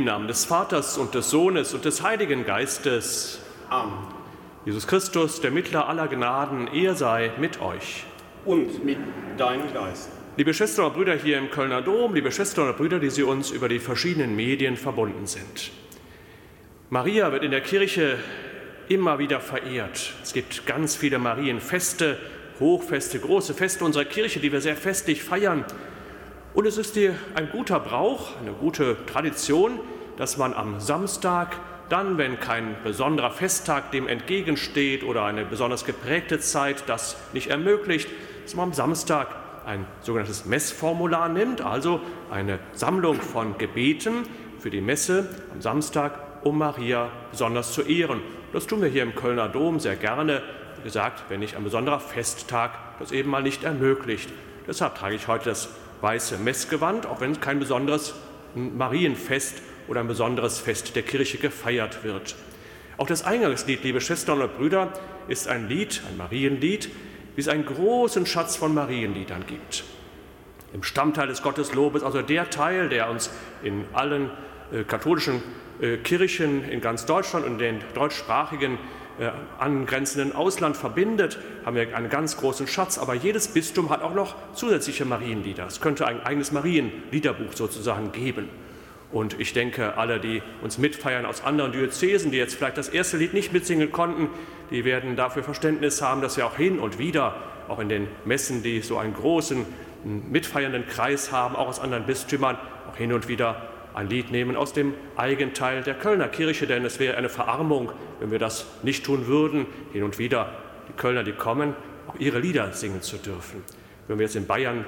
Im Namen des Vaters und des Sohnes und des Heiligen Geistes. Amen. Jesus Christus, der Mittler aller Gnaden, er sei mit euch. Und mit deinem Geist. Liebe Schwestern und Brüder hier im Kölner Dom, liebe Schwestern und Brüder, die Sie uns über die verschiedenen Medien verbunden sind. Maria wird in der Kirche immer wieder verehrt. Es gibt ganz viele Marienfeste, Hochfeste, große Feste unserer Kirche, die wir sehr festlich feiern. Und es ist ein guter Brauch, eine gute Tradition, dass man am Samstag, dann, wenn kein besonderer Festtag dem entgegensteht oder eine besonders geprägte Zeit das nicht ermöglicht, dass man am Samstag ein sogenanntes Messformular nimmt, also eine Sammlung von Gebeten für die Messe am Samstag, um Maria besonders zu ehren. Das tun wir hier im Kölner Dom sehr gerne. Wie gesagt, wenn nicht ein besonderer Festtag das eben mal nicht ermöglicht. Deshalb trage ich heute das weiße Messgewand, auch wenn kein besonderes Marienfest oder ein besonderes Fest der Kirche gefeiert wird. Auch das Eingangslied, liebe Schwestern und Brüder, ist ein Lied, ein Marienlied, wie es einen großen Schatz von Marienliedern gibt. Im Stammteil des Gotteslobes, also der Teil, der uns in allen äh, katholischen äh, Kirchen in ganz Deutschland und den deutschsprachigen äh, angrenzenden Ausland verbindet, haben wir einen ganz großen Schatz. Aber jedes Bistum hat auch noch zusätzliche Marienlieder. Es könnte ein eigenes Marienliederbuch sozusagen geben. Und ich denke, alle, die uns mitfeiern aus anderen Diözesen, die jetzt vielleicht das erste Lied nicht mitsingen konnten, die werden dafür Verständnis haben, dass wir auch hin und wieder, auch in den Messen, die so einen großen mitfeiernden Kreis haben, auch aus anderen Bistümern, auch hin und wieder ein Lied nehmen aus dem Eigenteil der Kölner Kirche, denn es wäre eine Verarmung, wenn wir das nicht tun würden, hin und wieder die Kölner, die kommen, auch ihre Lieder singen zu dürfen. Wenn wir jetzt in Bayern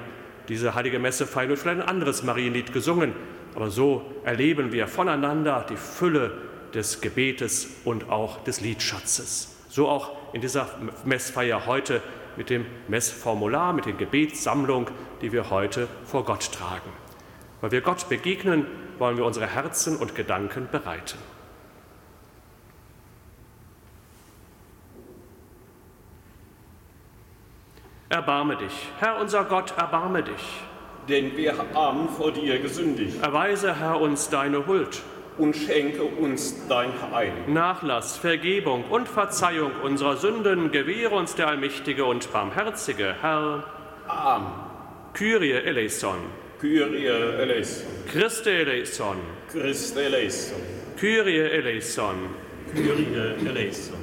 diese heilige Messe feiern, wird vielleicht ein anderes Marienlied gesungen, aber so erleben wir voneinander die Fülle des Gebetes und auch des Liedschatzes. So auch in dieser Messfeier heute mit dem Messformular, mit der Gebetssammlung, die wir heute vor Gott tragen. Weil wir Gott begegnen, wollen wir unsere Herzen und Gedanken bereiten. Erbarme dich, Herr unser Gott, erbarme dich. Denn wir haben vor dir gesündigt. Erweise, Herr, uns deine Huld. Und schenke uns dein Heil. Nachlass, Vergebung und Verzeihung unserer Sünden gewähre uns der allmächtige und barmherzige Herr. Amen. Kyrie eleison. Kyrie eleison. Christe eleison. Christe eleison. Kyrie eleison. Kyrie eleison.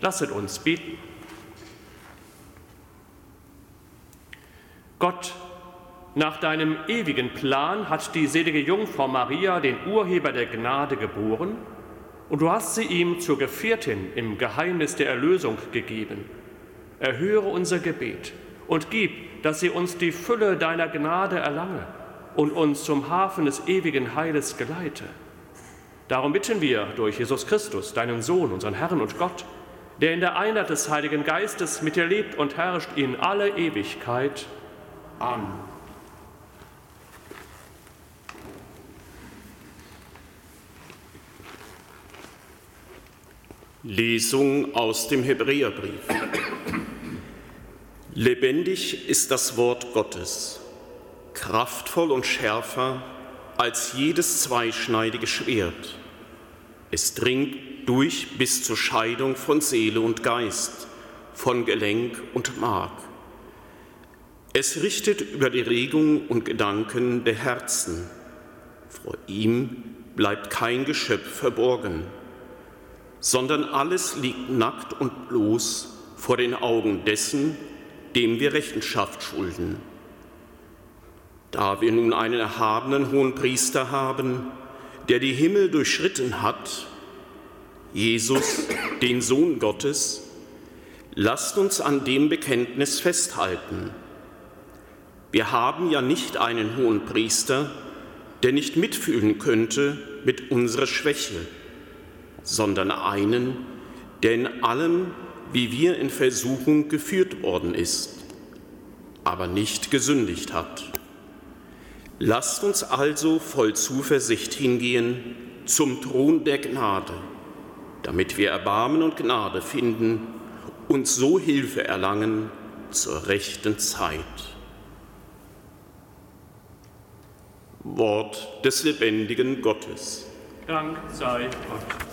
Lasset uns beten. Gott, nach deinem ewigen Plan hat die selige Jungfrau Maria den Urheber der Gnade geboren und du hast sie ihm zur Gefährtin im Geheimnis der Erlösung gegeben. Erhöre unser Gebet und gib, dass sie uns die Fülle deiner Gnade erlange und uns zum Hafen des ewigen Heiles geleite. Darum bitten wir durch Jesus Christus, deinen Sohn, unseren Herrn und Gott, der in der Einheit des Heiligen Geistes mit dir lebt und herrscht in alle Ewigkeit. Amen. Lesung aus dem Hebräerbrief. Lebendig ist das Wort Gottes, kraftvoll und schärfer als jedes zweischneidige Schwert. Es dringt durch bis zur Scheidung von Seele und Geist, von Gelenk und Mark. Es richtet über die Regungen und Gedanken der Herzen. Vor ihm bleibt kein Geschöpf verborgen, sondern alles liegt nackt und bloß vor den Augen dessen, dem wir Rechenschaft schulden. Da wir nun einen erhabenen hohen Priester haben, der die Himmel durchschritten hat, Jesus, den Sohn Gottes, lasst uns an dem Bekenntnis festhalten. Wir haben ja nicht einen hohen Priester, der nicht mitfühlen könnte mit unserer Schwäche, sondern einen, der in allem, wie wir in Versuchung geführt worden ist, aber nicht gesündigt hat. Lasst uns also voll Zuversicht hingehen zum Thron der Gnade, damit wir Erbarmen und Gnade finden und so Hilfe erlangen zur rechten Zeit. Wort des lebendigen Gottes. Dank sei Gott.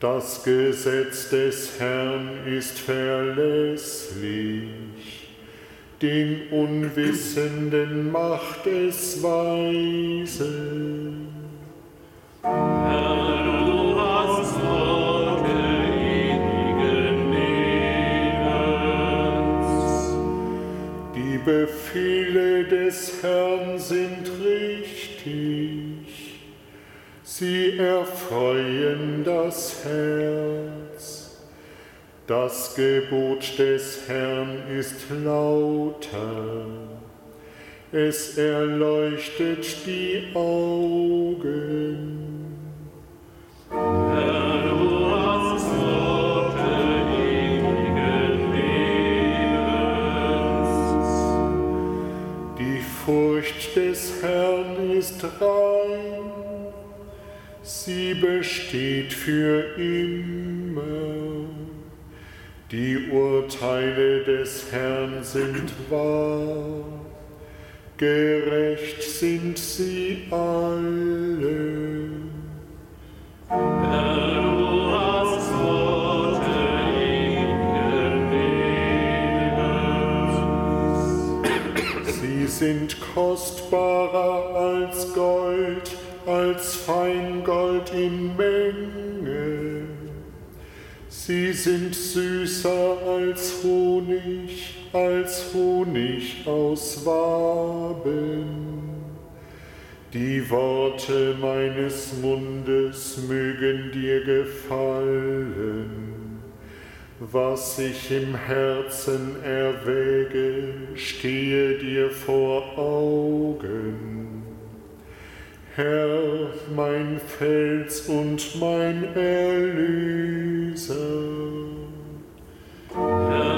Das Gesetz des Herrn ist verlässlich, den Unwissenden macht es weise. Herr, du hast Worte ewigen Lebens. Die Befehle des Herrn sind Sie erfreuen das Herz. Das Gebot des Herrn ist lauter. Es erleuchtet die Augen. Ist rein sie besteht für immer. Die Urteile des Herrn sind wahr, gerecht sind sie alle. Herr, sind kostbarer als Gold, als Feingold in Menge. Sie sind süßer als Honig, als Honig aus Waben. Die Worte meines Mundes mögen dir gefallen. Was ich im Herzen erwäge, stehe dir vor Augen. Herr, mein Fels und mein Erlöser. Herr,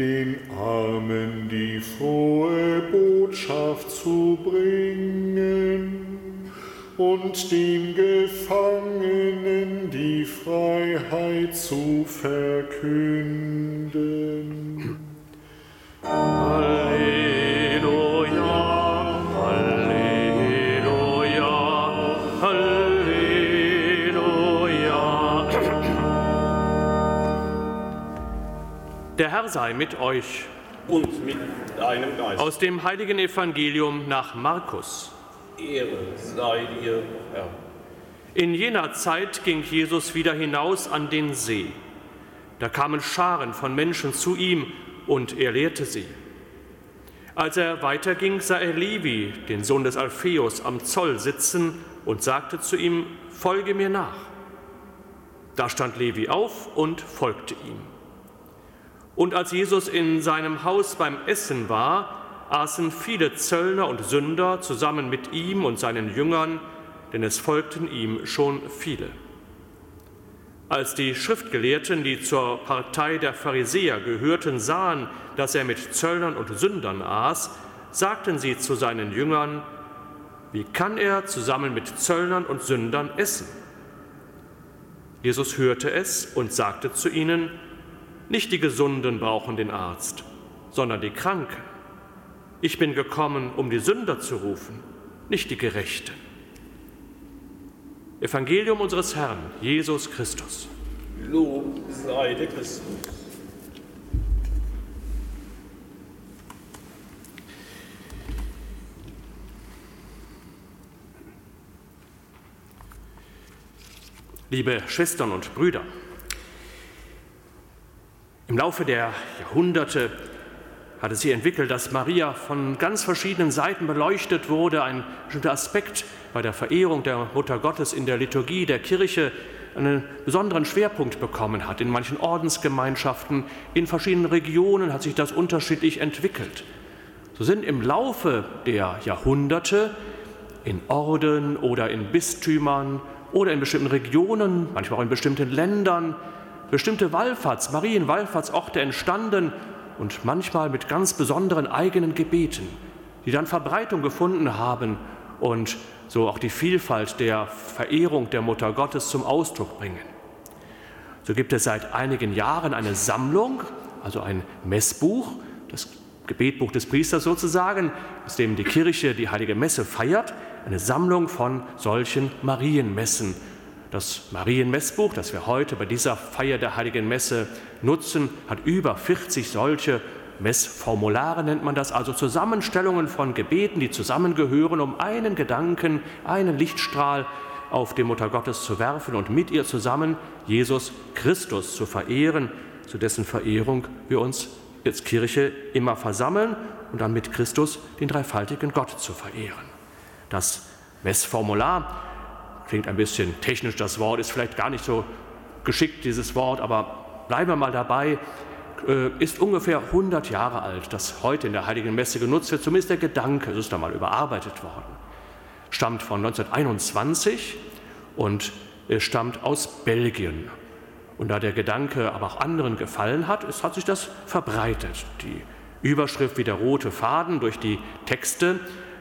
den Armen die frohe Botschaft zu bringen und den Gefangenen die Freiheit zu verkünden. Sei mit euch. Und mit deinem Geist. Aus dem heiligen Evangelium nach Markus. Ehre sei dir, Herr. In jener Zeit ging Jesus wieder hinaus an den See. Da kamen Scharen von Menschen zu ihm und er lehrte sie. Als er weiterging, sah er Levi, den Sohn des Alpheus, am Zoll sitzen und sagte zu ihm, Folge mir nach. Da stand Levi auf und folgte ihm. Und als Jesus in seinem Haus beim Essen war, aßen viele Zöllner und Sünder zusammen mit ihm und seinen Jüngern, denn es folgten ihm schon viele. Als die Schriftgelehrten, die zur Partei der Pharisäer gehörten, sahen, dass er mit Zöllnern und Sündern aß, sagten sie zu seinen Jüngern, wie kann er zusammen mit Zöllnern und Sündern essen? Jesus hörte es und sagte zu ihnen, nicht die Gesunden brauchen den Arzt, sondern die Kranken. Ich bin gekommen, um die Sünder zu rufen, nicht die Gerechten. Evangelium unseres Herrn, Jesus Christus. Lob sei der Christus. Liebe Schwestern und Brüder, im Laufe der Jahrhunderte hat es sich entwickelt, dass Maria von ganz verschiedenen Seiten beleuchtet wurde. Ein bestimmter Aspekt bei der Verehrung der Mutter Gottes in der Liturgie der Kirche einen besonderen Schwerpunkt bekommen hat. In manchen Ordensgemeinschaften, in verschiedenen Regionen hat sich das unterschiedlich entwickelt. So sind im Laufe der Jahrhunderte in Orden oder in Bistümern oder in bestimmten Regionen, manchmal auch in bestimmten Ländern, bestimmte Wallfahrts-, Marienwallfahrtsorte entstanden und manchmal mit ganz besonderen eigenen Gebeten, die dann Verbreitung gefunden haben und so auch die Vielfalt der Verehrung der Mutter Gottes zum Ausdruck bringen. So gibt es seit einigen Jahren eine Sammlung, also ein Messbuch, das Gebetbuch des Priesters sozusagen, aus dem die Kirche die heilige Messe feiert, eine Sammlung von solchen Marienmessen. Das Marienmessbuch, das wir heute bei dieser Feier der heiligen Messe nutzen, hat über 40 solche Messformulare, nennt man das, also Zusammenstellungen von Gebeten, die zusammengehören, um einen Gedanken, einen Lichtstrahl auf die Mutter Gottes zu werfen und mit ihr zusammen Jesus Christus zu verehren, zu dessen Verehrung wir uns als Kirche immer versammeln und dann mit Christus den dreifaltigen Gott zu verehren. Das Messformular klingt ein bisschen technisch, das Wort ist vielleicht gar nicht so geschickt, dieses Wort, aber bleiben wir mal dabei, äh, ist ungefähr 100 Jahre alt, das heute in der Heiligen Messe genutzt wird, zumindest der Gedanke, es ist einmal überarbeitet worden, stammt von 1921 und stammt aus Belgien. Und da der Gedanke aber auch anderen gefallen hat, ist, hat sich das verbreitet. Die Überschrift wie der rote Faden durch die Texte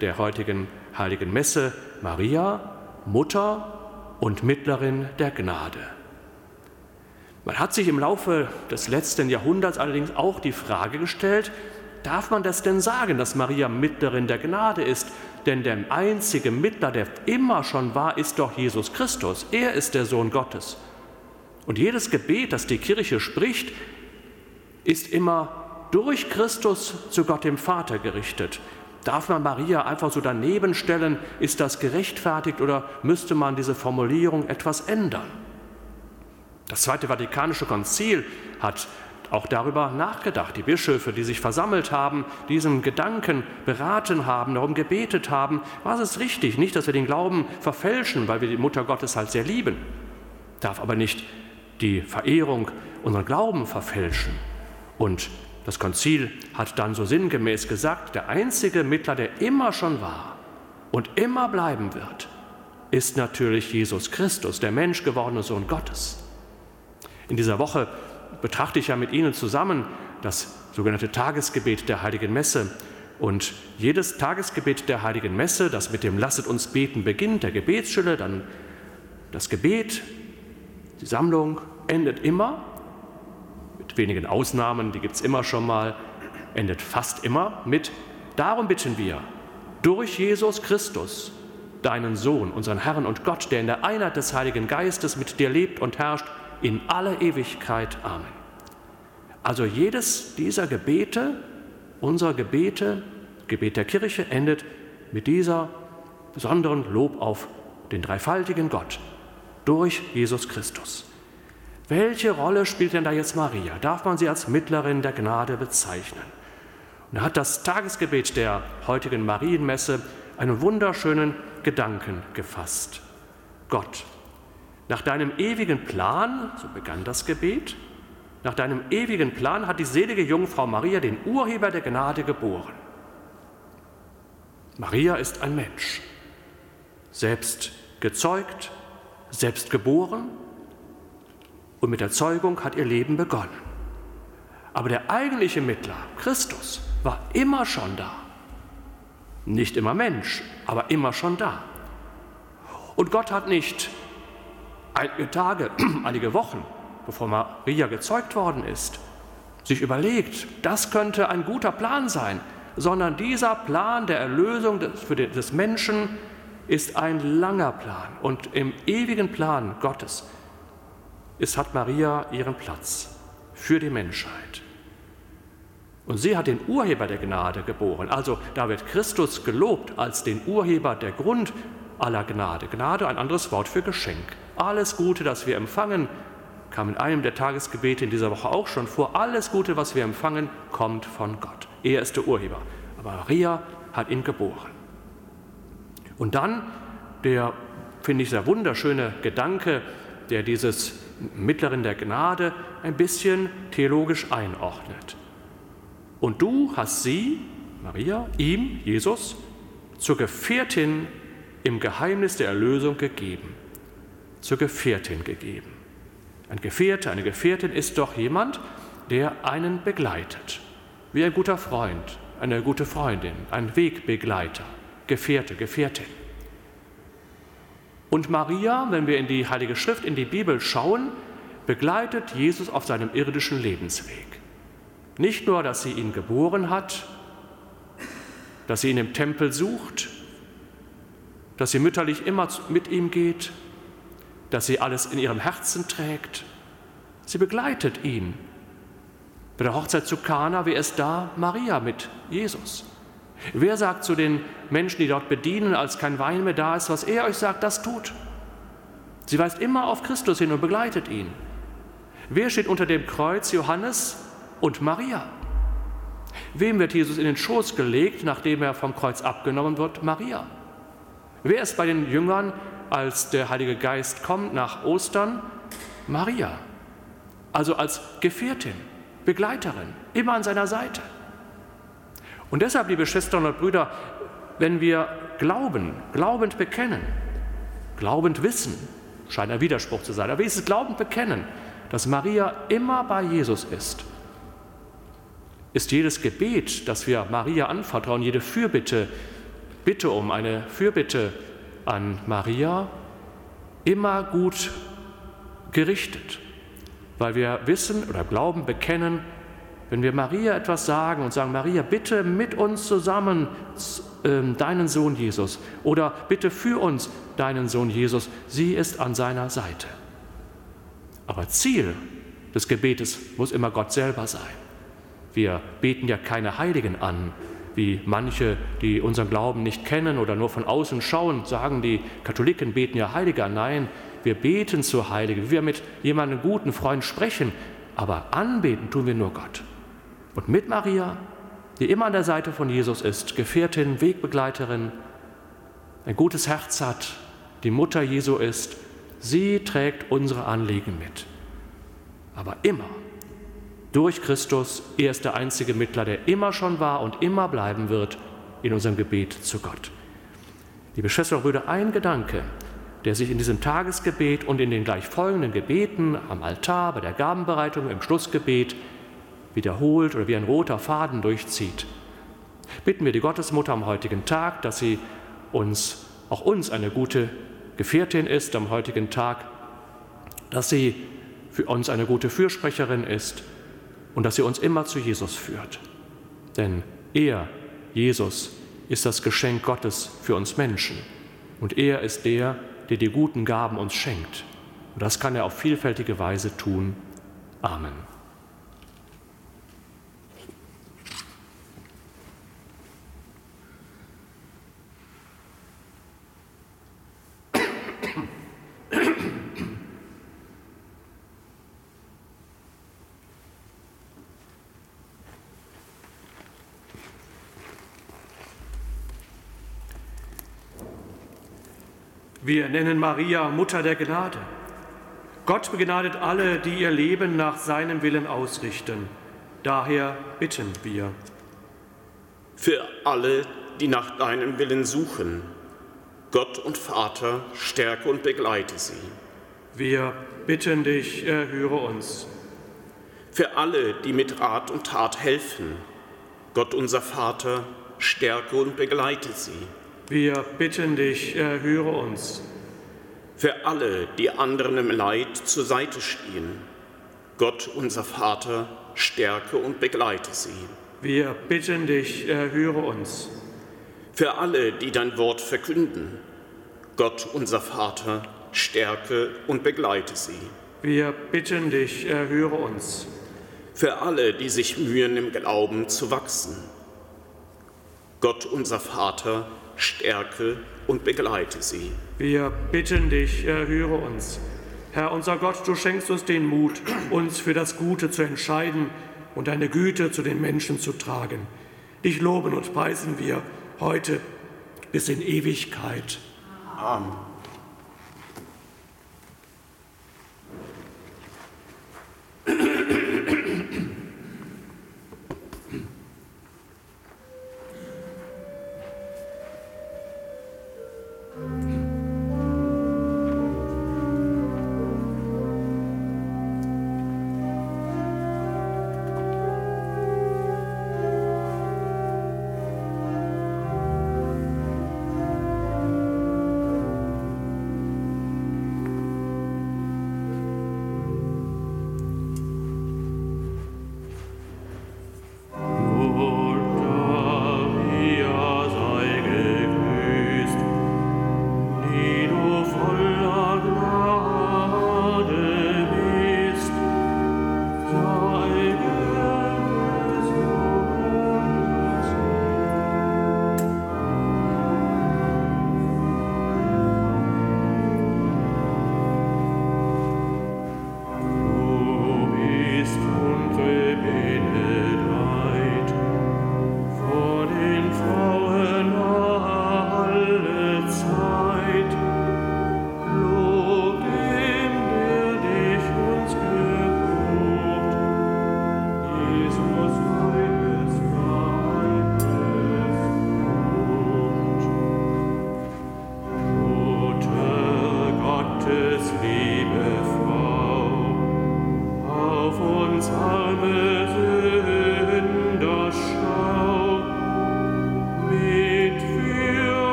der heutigen heiligen Messe Maria, Mutter und Mittlerin der Gnade. Man hat sich im Laufe des letzten Jahrhunderts allerdings auch die Frage gestellt, darf man das denn sagen, dass Maria Mittlerin der Gnade ist? Denn der einzige Mittler, der immer schon war, ist doch Jesus Christus. Er ist der Sohn Gottes. Und jedes Gebet, das die Kirche spricht, ist immer durch Christus zu Gott dem Vater gerichtet. Darf man Maria einfach so daneben stellen? Ist das gerechtfertigt oder müsste man diese Formulierung etwas ändern? Das Zweite Vatikanische Konzil hat auch darüber nachgedacht. Die Bischöfe, die sich versammelt haben, diesen Gedanken beraten haben, darum gebetet haben, was ist richtig? Nicht, dass wir den Glauben verfälschen, weil wir die Mutter Gottes halt sehr lieben. Darf aber nicht die Verehrung unseren Glauben verfälschen. Und das Konzil hat dann so sinngemäß gesagt, der einzige Mittler, der immer schon war und immer bleiben wird, ist natürlich Jesus Christus, der menschgewordene Sohn Gottes. In dieser Woche betrachte ich ja mit Ihnen zusammen das sogenannte Tagesgebet der Heiligen Messe. Und jedes Tagesgebet der Heiligen Messe, das mit dem Lasset uns beten beginnt, der Gebetsschülle, dann das Gebet, die Sammlung, endet immer wenigen Ausnahmen, die gibt es immer schon mal, endet fast immer mit, darum bitten wir, durch Jesus Christus, deinen Sohn, unseren Herrn und Gott, der in der Einheit des Heiligen Geistes mit dir lebt und herrscht, in alle Ewigkeit. Amen. Also jedes dieser Gebete, unserer Gebete, Gebet der Kirche, endet mit dieser besonderen Lob auf den dreifaltigen Gott durch Jesus Christus. Welche Rolle spielt denn da jetzt Maria? Darf man sie als Mittlerin der Gnade bezeichnen? Und da hat das Tagesgebet der heutigen Marienmesse einen wunderschönen Gedanken gefasst. Gott, nach deinem ewigen Plan, so begann das Gebet, nach deinem ewigen Plan hat die selige Jungfrau Maria den Urheber der Gnade geboren. Maria ist ein Mensch, selbst gezeugt, selbst geboren und mit der Zeugung hat ihr Leben begonnen. Aber der eigentliche Mittler, Christus, war immer schon da. Nicht immer Mensch, aber immer schon da. Und Gott hat nicht einige Tage, einige Wochen, bevor Maria gezeugt worden ist, sich überlegt, das könnte ein guter Plan sein, sondern dieser Plan der Erlösung des, für den, des Menschen ist ein langer Plan. Und im ewigen Plan Gottes ist, hat Maria ihren Platz für die Menschheit. Und sie hat den Urheber der Gnade geboren. Also da wird Christus gelobt als den Urheber der Grund aller Gnade. Gnade ein anderes Wort für Geschenk. Alles Gute, das wir empfangen, kam in einem der Tagesgebete in dieser Woche auch schon vor. Alles Gute, was wir empfangen, kommt von Gott. Er ist der Urheber. Aber Maria hat ihn geboren. Und dann der, finde ich, sehr wunderschöne Gedanke, der dieses Mittlerin der Gnade ein bisschen theologisch einordnet. Und du hast sie, Maria, ihm, Jesus, zur Gefährtin im Geheimnis der Erlösung gegeben. Zur Gefährtin gegeben. Ein Gefährte, eine Gefährtin ist doch jemand, der einen begleitet. Wie ein guter Freund, eine gute Freundin, ein Wegbegleiter, Gefährte, Gefährtin. Und Maria, wenn wir in die Heilige Schrift, in die Bibel schauen, begleitet Jesus auf seinem irdischen Lebensweg. Nicht nur, dass sie ihn geboren hat, dass sie ihn im Tempel sucht, dass sie mütterlich immer mit ihm geht, dass sie alles in ihrem Herzen trägt. Sie begleitet ihn. Bei der Hochzeit zu Kana, wer ist da? Maria mit Jesus. Wer sagt zu den Menschen, die dort bedienen, als kein Wein mehr da ist, was er euch sagt, das tut? Sie weist immer auf Christus hin und begleitet ihn. Wer steht unter dem Kreuz? Johannes und Maria. Wem wird Jesus in den Schoß gelegt, nachdem er vom Kreuz abgenommen wird? Maria. Wer ist bei den Jüngern, als der Heilige Geist kommt nach Ostern? Maria. Also als Gefährtin, Begleiterin, immer an seiner Seite. Und deshalb, liebe Schwestern und Brüder, wenn wir glauben, glaubend bekennen, glaubend wissen, scheint ein Widerspruch zu sein, aber wenigstens glaubend bekennen, dass Maria immer bei Jesus ist, ist jedes Gebet, das wir Maria anvertrauen, jede Fürbitte, Bitte um eine Fürbitte an Maria, immer gut gerichtet, weil wir wissen oder glauben, bekennen, wenn wir Maria etwas sagen und sagen, Maria, bitte mit uns zusammen äh, deinen Sohn Jesus oder bitte für uns deinen Sohn Jesus, sie ist an seiner Seite. Aber Ziel des Gebetes muss immer Gott selber sein. Wir beten ja keine Heiligen an, wie manche, die unseren Glauben nicht kennen oder nur von außen schauen, sagen, die Katholiken beten ja Heilige an. Nein, wir beten zu Heiligen, wie wir mit jemandem guten Freund sprechen, aber anbeten tun wir nur Gott. Und mit Maria, die immer an der Seite von Jesus ist, Gefährtin, Wegbegleiterin, ein gutes Herz hat, die Mutter Jesu ist, sie trägt unsere Anliegen mit. Aber immer durch Christus, er ist der einzige Mittler, der immer schon war und immer bleiben wird in unserem Gebet zu Gott. Liebe Schwestern und Brüder, ein Gedanke, der sich in diesem Tagesgebet und in den gleich folgenden Gebeten am Altar, bei der Gabenbereitung, im Schlussgebet wiederholt oder wie ein roter Faden durchzieht. Bitten wir die Gottesmutter am heutigen Tag, dass sie uns, auch uns eine gute Gefährtin ist am heutigen Tag, dass sie für uns eine gute Fürsprecherin ist und dass sie uns immer zu Jesus führt. Denn er, Jesus, ist das Geschenk Gottes für uns Menschen und er ist der, der die guten Gaben uns schenkt. Und das kann er auf vielfältige Weise tun. Amen. Wir nennen Maria Mutter der Gnade. Gott begnadet alle, die ihr Leben nach seinem Willen ausrichten. Daher bitten wir. Für alle, die nach deinem Willen suchen, Gott und Vater, stärke und begleite sie. Wir bitten dich, erhöre uns. Für alle, die mit Rat und Tat helfen, Gott unser Vater, stärke und begleite sie. Wir bitten dich, erhöre uns. Für alle, die anderen im Leid zur Seite stehen, Gott, unser Vater, stärke und begleite sie. Wir bitten dich, erhöre uns. Für alle, die dein Wort verkünden, Gott, unser Vater, stärke und begleite sie. Wir bitten dich, erhöre uns. Für alle, die sich mühen, im Glauben zu wachsen, Gott, unser Vater, stärke und begleite sie. Wir bitten dich, erhöre uns. Herr unser Gott, du schenkst uns den Mut, uns für das Gute zu entscheiden und deine Güte zu den Menschen zu tragen. Dich loben und preisen wir heute bis in Ewigkeit. Amen.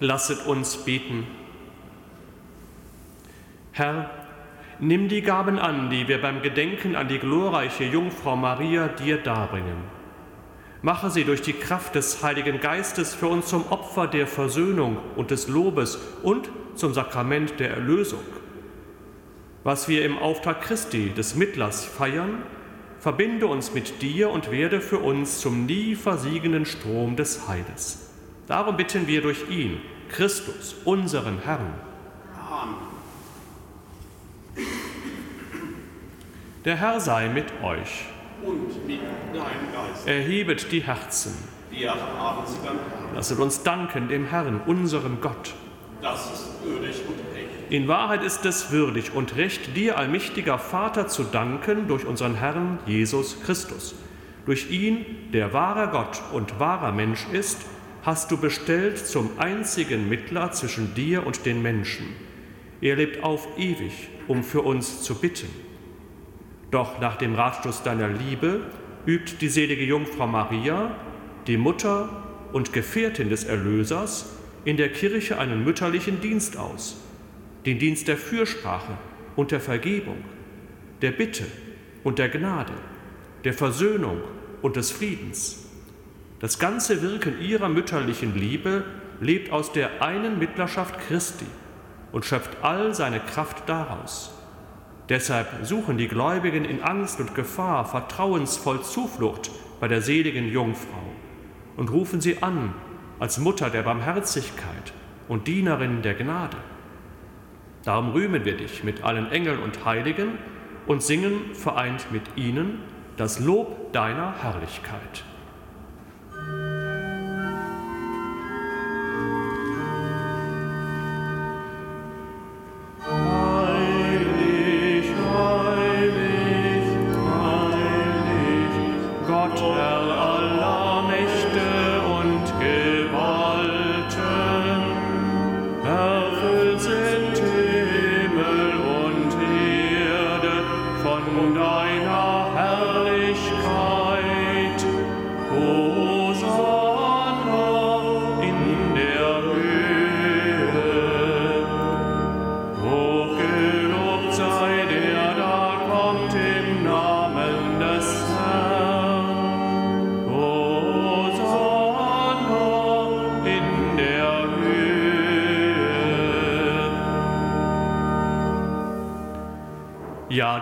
Lasset uns beten. Herr, nimm die Gaben an, die wir beim Gedenken an die glorreiche Jungfrau Maria dir darbringen. Mache sie durch die Kraft des Heiligen Geistes für uns zum Opfer der Versöhnung und des Lobes und zum Sakrament der Erlösung. Was wir im Auftrag Christi, des Mittlers, feiern, verbinde uns mit dir und werde für uns zum nie versiegenden Strom des Heiles. Darum bitten wir durch ihn, Christus, unseren Herrn. Amen. Der Herr sei mit euch. Und mit deinem Geist. Erhebet die Herzen. Wir haben sie beim Herrn. Lasset uns danken dem Herrn, unserem Gott. Das ist würdig und recht. In Wahrheit ist es würdig und recht, dir, allmächtiger Vater, zu danken durch unseren Herrn Jesus Christus. Durch ihn, der wahrer Gott und wahrer Mensch ist, hast du bestellt zum einzigen Mittler zwischen dir und den Menschen. Er lebt auf ewig, um für uns zu bitten. Doch nach dem Ratschluss deiner Liebe übt die selige Jungfrau Maria, die Mutter und Gefährtin des Erlösers, in der Kirche einen mütterlichen Dienst aus, den Dienst der Fürsprache und der Vergebung, der Bitte und der Gnade, der Versöhnung und des Friedens. Das ganze Wirken ihrer mütterlichen Liebe lebt aus der einen Mittlerschaft Christi und schöpft all seine Kraft daraus. Deshalb suchen die Gläubigen in Angst und Gefahr vertrauensvoll Zuflucht bei der seligen Jungfrau und rufen sie an als Mutter der Barmherzigkeit und Dienerin der Gnade. Darum rühmen wir dich mit allen Engeln und Heiligen und singen vereint mit ihnen das Lob deiner Herrlichkeit.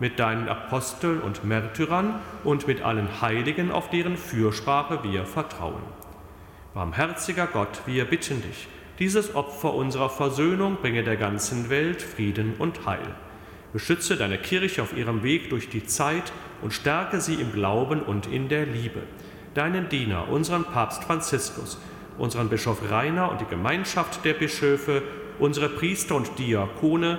mit deinen Aposteln und Märtyrern und mit allen Heiligen, auf deren Fürsprache wir vertrauen. Barmherziger Gott, wir bitten dich, dieses Opfer unserer Versöhnung bringe der ganzen Welt Frieden und Heil. Beschütze deine Kirche auf ihrem Weg durch die Zeit und stärke sie im Glauben und in der Liebe. Deinen Diener, unseren Papst Franziskus, unseren Bischof Rainer und die Gemeinschaft der Bischöfe, unsere Priester und Diakone,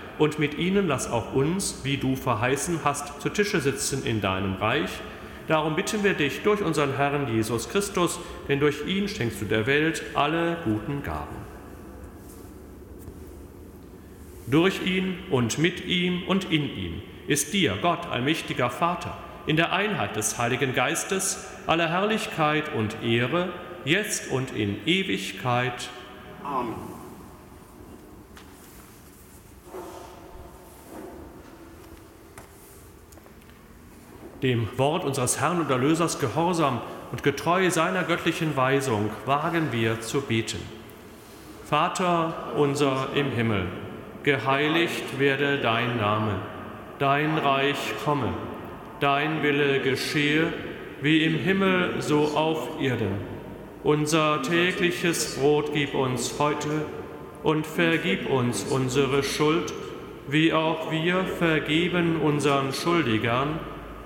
und mit ihnen lass auch uns, wie du verheißen hast, zu Tische sitzen in deinem Reich. Darum bitten wir dich durch unseren Herrn Jesus Christus, denn durch ihn schenkst du der Welt alle guten Gaben. Durch ihn und mit ihm und in ihm ist dir, Gott, allmächtiger Vater, in der Einheit des Heiligen Geistes alle Herrlichkeit und Ehre, jetzt und in Ewigkeit. Amen. Dem Wort unseres Herrn und Erlösers gehorsam und getreu seiner göttlichen Weisung wagen wir zu beten. Vater unser im Himmel, geheiligt werde dein Name, dein Reich komme, dein Wille geschehe, wie im Himmel so auf Erden. Unser tägliches Brot gib uns heute und vergib uns unsere Schuld, wie auch wir vergeben unseren Schuldigern,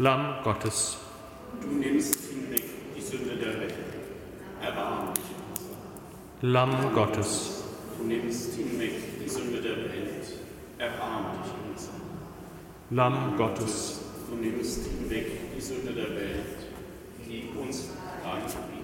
Lamm Gottes. Du nimmst hinweg die Sünde der Welt. Erbarme dich. Lamm Gottes. Du nimmst hinweg die Sünde der Welt. Erbarme dich unser. Lamm Gottes. Du nimmst hinweg die Sünde der Welt. Gib uns dein Frieden.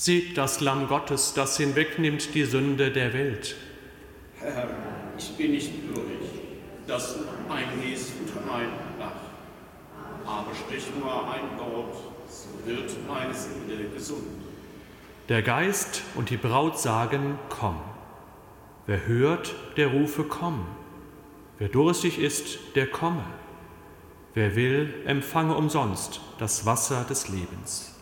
Seht das Lamm Gottes, das hinwegnimmt die Sünde der Welt. Herr, ich bin nicht würdig, dass du eingehst unter mein Dach. Aber sprich nur ein Wort, so wird meine Seele gesund. Der Geist und die Braut sagen, komm. Wer hört, der rufe, komm. Wer durstig ist, der komme. Wer will, empfange umsonst das Wasser des Lebens.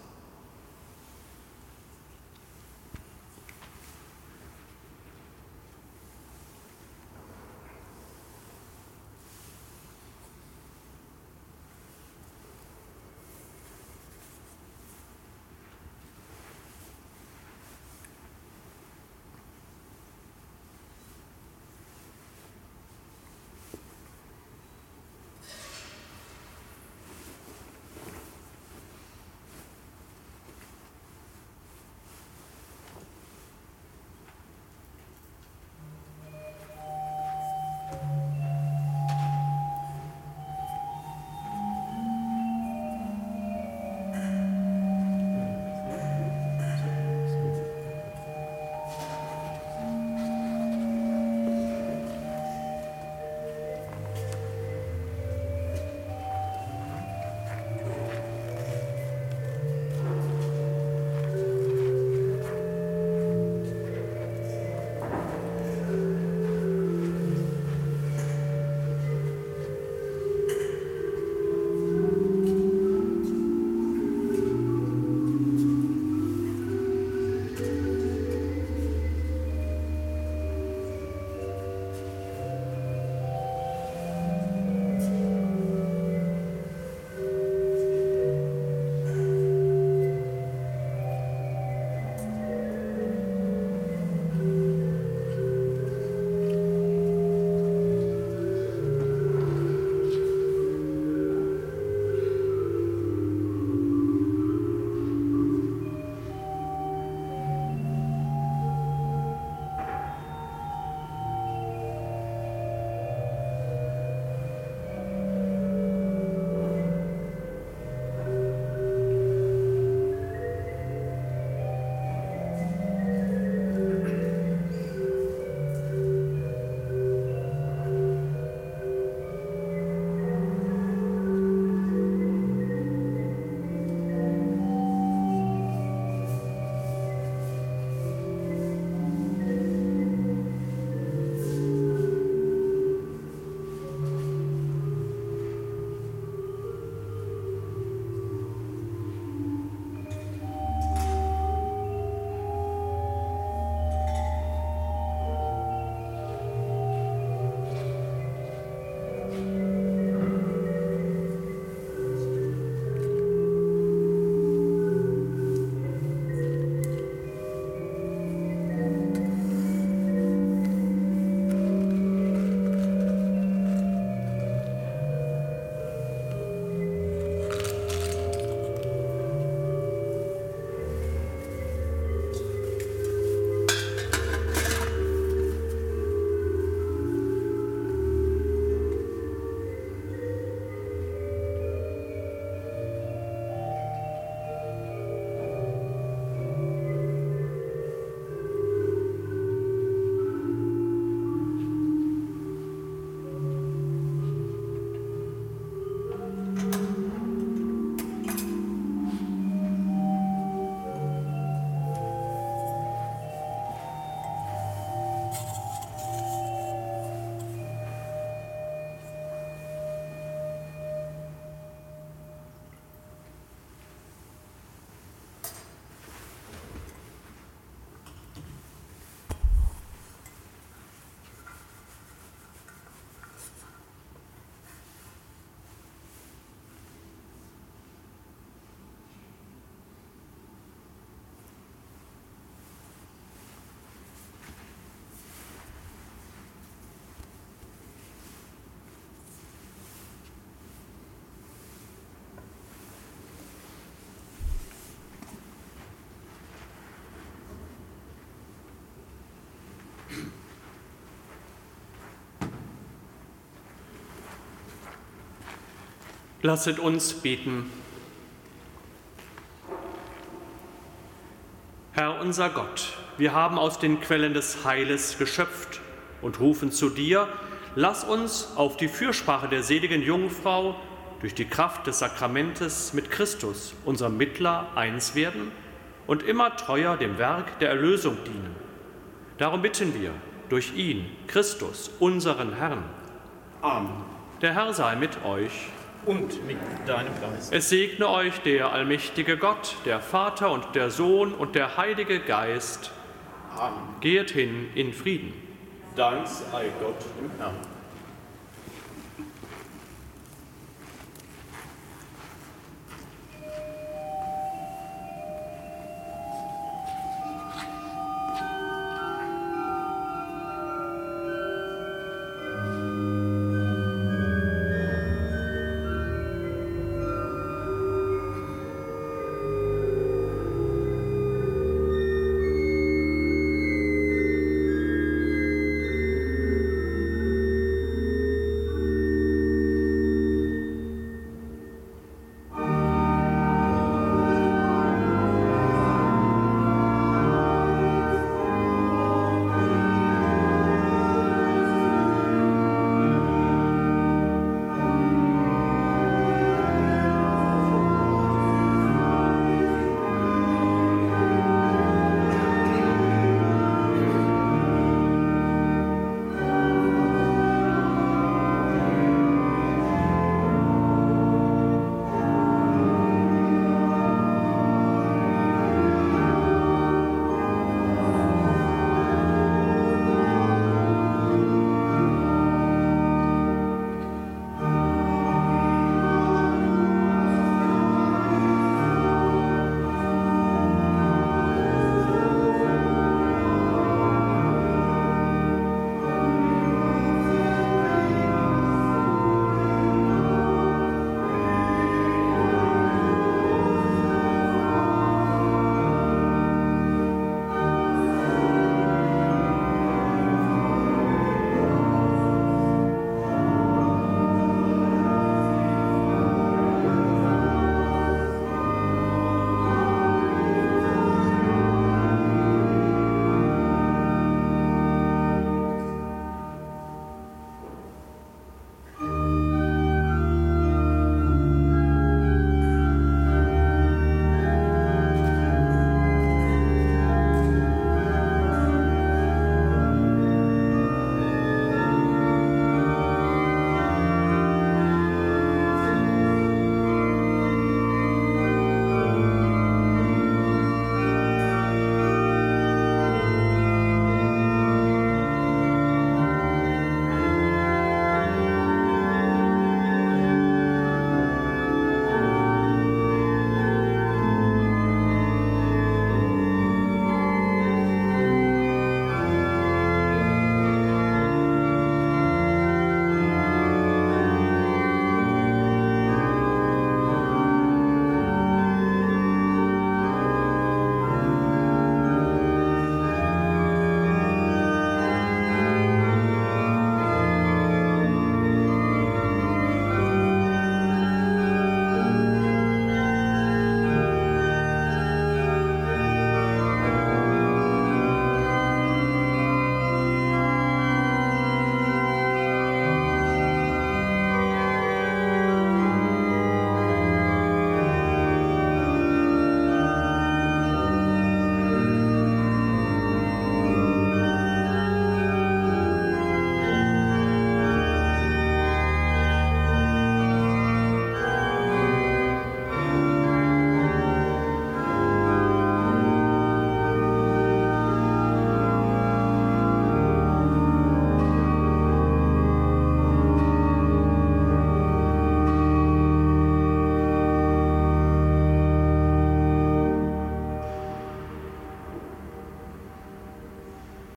Lasset uns beten. Herr unser Gott, wir haben aus den Quellen des Heiles geschöpft und rufen zu dir, lass uns auf die Fürsprache der seligen Jungfrau durch die Kraft des Sakramentes mit Christus, unserem Mittler, eins werden und immer treuer dem Werk der Erlösung dienen. Darum bitten wir durch ihn, Christus, unseren Herrn. Amen. Der Herr sei mit euch. Und mit deinem Geist. Es segne euch der allmächtige Gott, der Vater und der Sohn und der Heilige Geist. Amen. Geht hin in Frieden. Dank sei Gott im Herrn.